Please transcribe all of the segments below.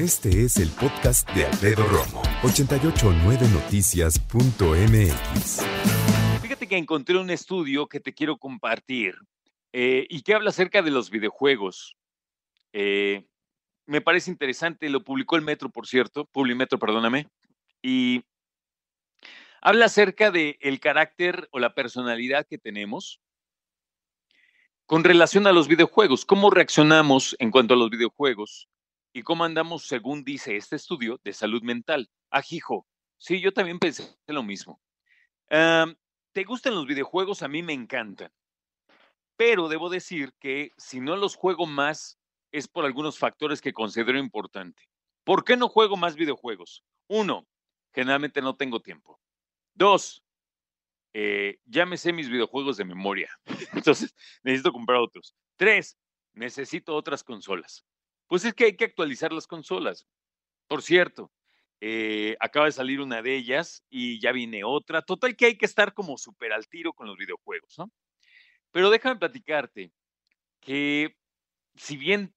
Este es el podcast de Alfredo Romo, 889noticias.mx. Fíjate que encontré un estudio que te quiero compartir eh, y que habla acerca de los videojuegos. Eh, me parece interesante, lo publicó el Metro, por cierto, Publimetro, perdóname, y habla acerca del el carácter o la personalidad que tenemos con relación a los videojuegos, cómo reaccionamos en cuanto a los videojuegos y cómo andamos, según dice este estudio, de salud mental. Ajijo, sí, yo también pensé lo mismo. ¿Te gustan los videojuegos? A mí me encantan. Pero debo decir que si no los juego más es por algunos factores que considero importante. ¿Por qué no juego más videojuegos? Uno, generalmente no tengo tiempo. Dos, eh, ya me sé mis videojuegos de memoria. Entonces, necesito comprar otros. Tres, necesito otras consolas. Pues es que hay que actualizar las consolas. Por cierto, eh, acaba de salir una de ellas y ya viene otra. Total que hay que estar como súper al tiro con los videojuegos, ¿no? Pero déjame platicarte que si bien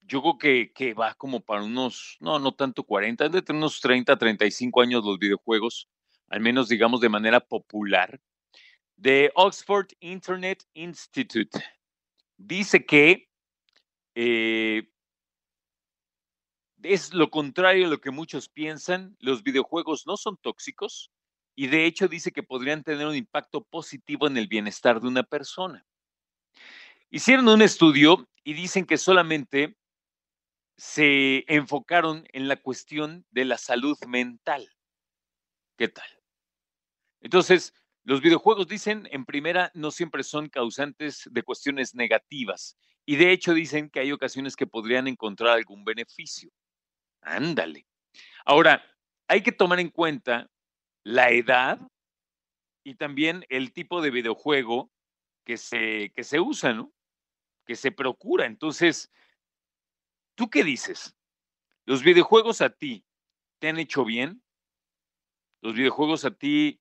yo creo que, va como para unos, no, no tanto 40, de unos 30, 35 años los videojuegos, al menos digamos de manera popular, de Oxford Internet Institute. Dice que eh, es lo contrario a lo que muchos piensan, los videojuegos no son tóxicos y de hecho dice que podrían tener un impacto positivo en el bienestar de una persona. Hicieron un estudio y dicen que solamente se enfocaron en la cuestión de la salud mental. ¿Qué tal? Entonces, los videojuegos dicen, en primera, no siempre son causantes de cuestiones negativas. Y de hecho dicen que hay ocasiones que podrían encontrar algún beneficio. Ándale. Ahora, hay que tomar en cuenta la edad y también el tipo de videojuego que se, que se usa, ¿no? Que se procura. Entonces, ¿tú qué dices? ¿Los videojuegos a ti te han hecho bien? ¿Los videojuegos a ti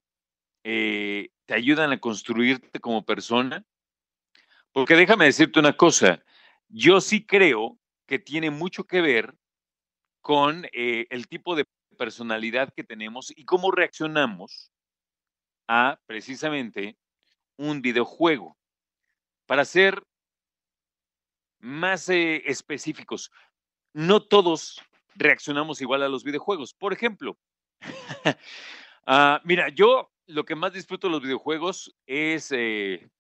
eh, te ayudan a construirte como persona? Porque déjame decirte una cosa, yo sí creo que tiene mucho que ver con eh, el tipo de personalidad que tenemos y cómo reaccionamos a precisamente un videojuego. Para ser más eh, específicos, no todos reaccionamos igual a los videojuegos. Por ejemplo, ah, mira, yo lo que más disfruto de los videojuegos es eh,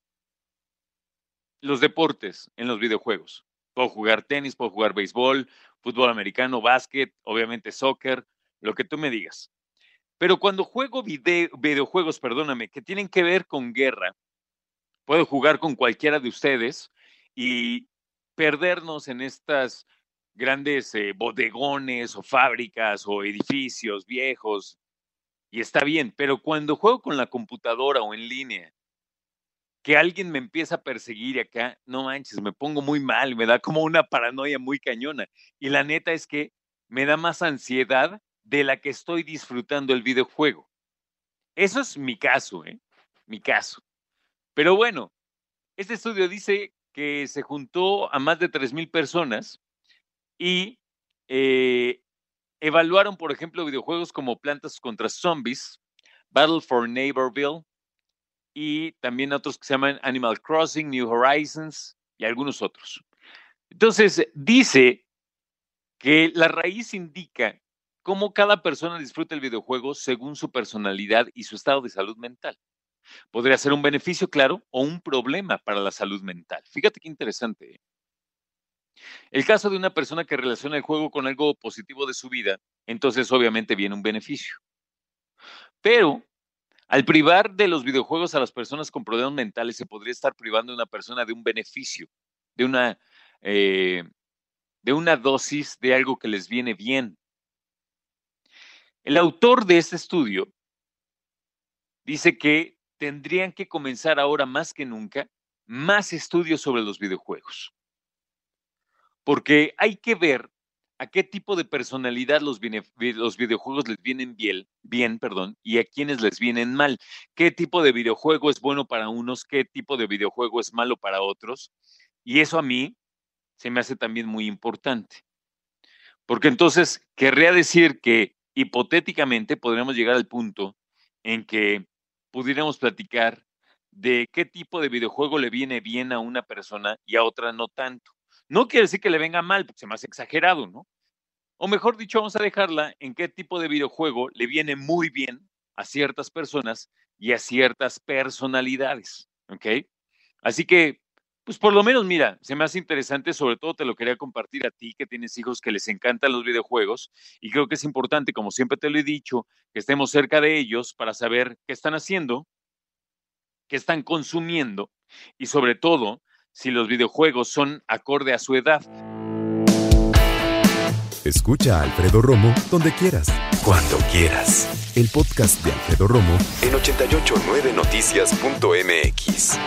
los deportes en los videojuegos. Puedo jugar tenis, puedo jugar béisbol, fútbol americano, básquet, obviamente soccer, lo que tú me digas. Pero cuando juego videojuegos, perdóname, que tienen que ver con guerra, puedo jugar con cualquiera de ustedes y perdernos en estas grandes eh, bodegones o fábricas o edificios viejos y está bien, pero cuando juego con la computadora o en línea, que alguien me empieza a perseguir acá, no manches, me pongo muy mal, me da como una paranoia muy cañona. Y la neta es que me da más ansiedad de la que estoy disfrutando el videojuego. Eso es mi caso, ¿eh? Mi caso. Pero bueno, este estudio dice que se juntó a más de 3.000 personas y eh, Evaluaron, por ejemplo, videojuegos como Plantas contra Zombies, Battle for Neighborville y también otros que se llaman Animal Crossing, New Horizons y algunos otros. Entonces, dice que la raíz indica cómo cada persona disfruta el videojuego según su personalidad y su estado de salud mental. Podría ser un beneficio, claro, o un problema para la salud mental. Fíjate qué interesante. ¿eh? El caso de una persona que relaciona el juego con algo positivo de su vida, entonces obviamente viene un beneficio. Pero al privar de los videojuegos a las personas con problemas mentales, se podría estar privando a una persona de un beneficio, de una, eh, de una dosis de algo que les viene bien. El autor de este estudio dice que tendrían que comenzar ahora más que nunca más estudios sobre los videojuegos porque hay que ver a qué tipo de personalidad los, videojuegos les vienen bien, bien perdón, y a quienes les vienen mal. ¿Qué tipo de videojuego es bueno para unos? ¿Qué tipo de videojuego es malo para otros? Y eso a mí se me hace también muy importante. Porque entonces querría decir que hipotéticamente podríamos llegar al punto en que pudiéramos platicar de qué tipo de videojuego le viene bien a una persona y a otra no tanto. No quiere decir que le venga mal, porque se me hace exagerado, ¿no? O mejor dicho, vamos a dejarla en qué tipo de videojuego le viene muy bien a ciertas personas y a ciertas personalidades, ¿ok? Así que pues por lo menos, mira, se me hace interesante, sobre todo te lo quería compartir a ti que tienes hijos que les encantan los videojuegos y creo que es importante, como siempre te lo he dicho, que estemos cerca de ellos para saber qué están haciendo, qué están consumiendo y sobre todo si los videojuegos son acorde a su edad. Escucha a Alfredo Romo donde quieras, cuando quieras. El podcast de Alfredo Romo en 889noticias.mx.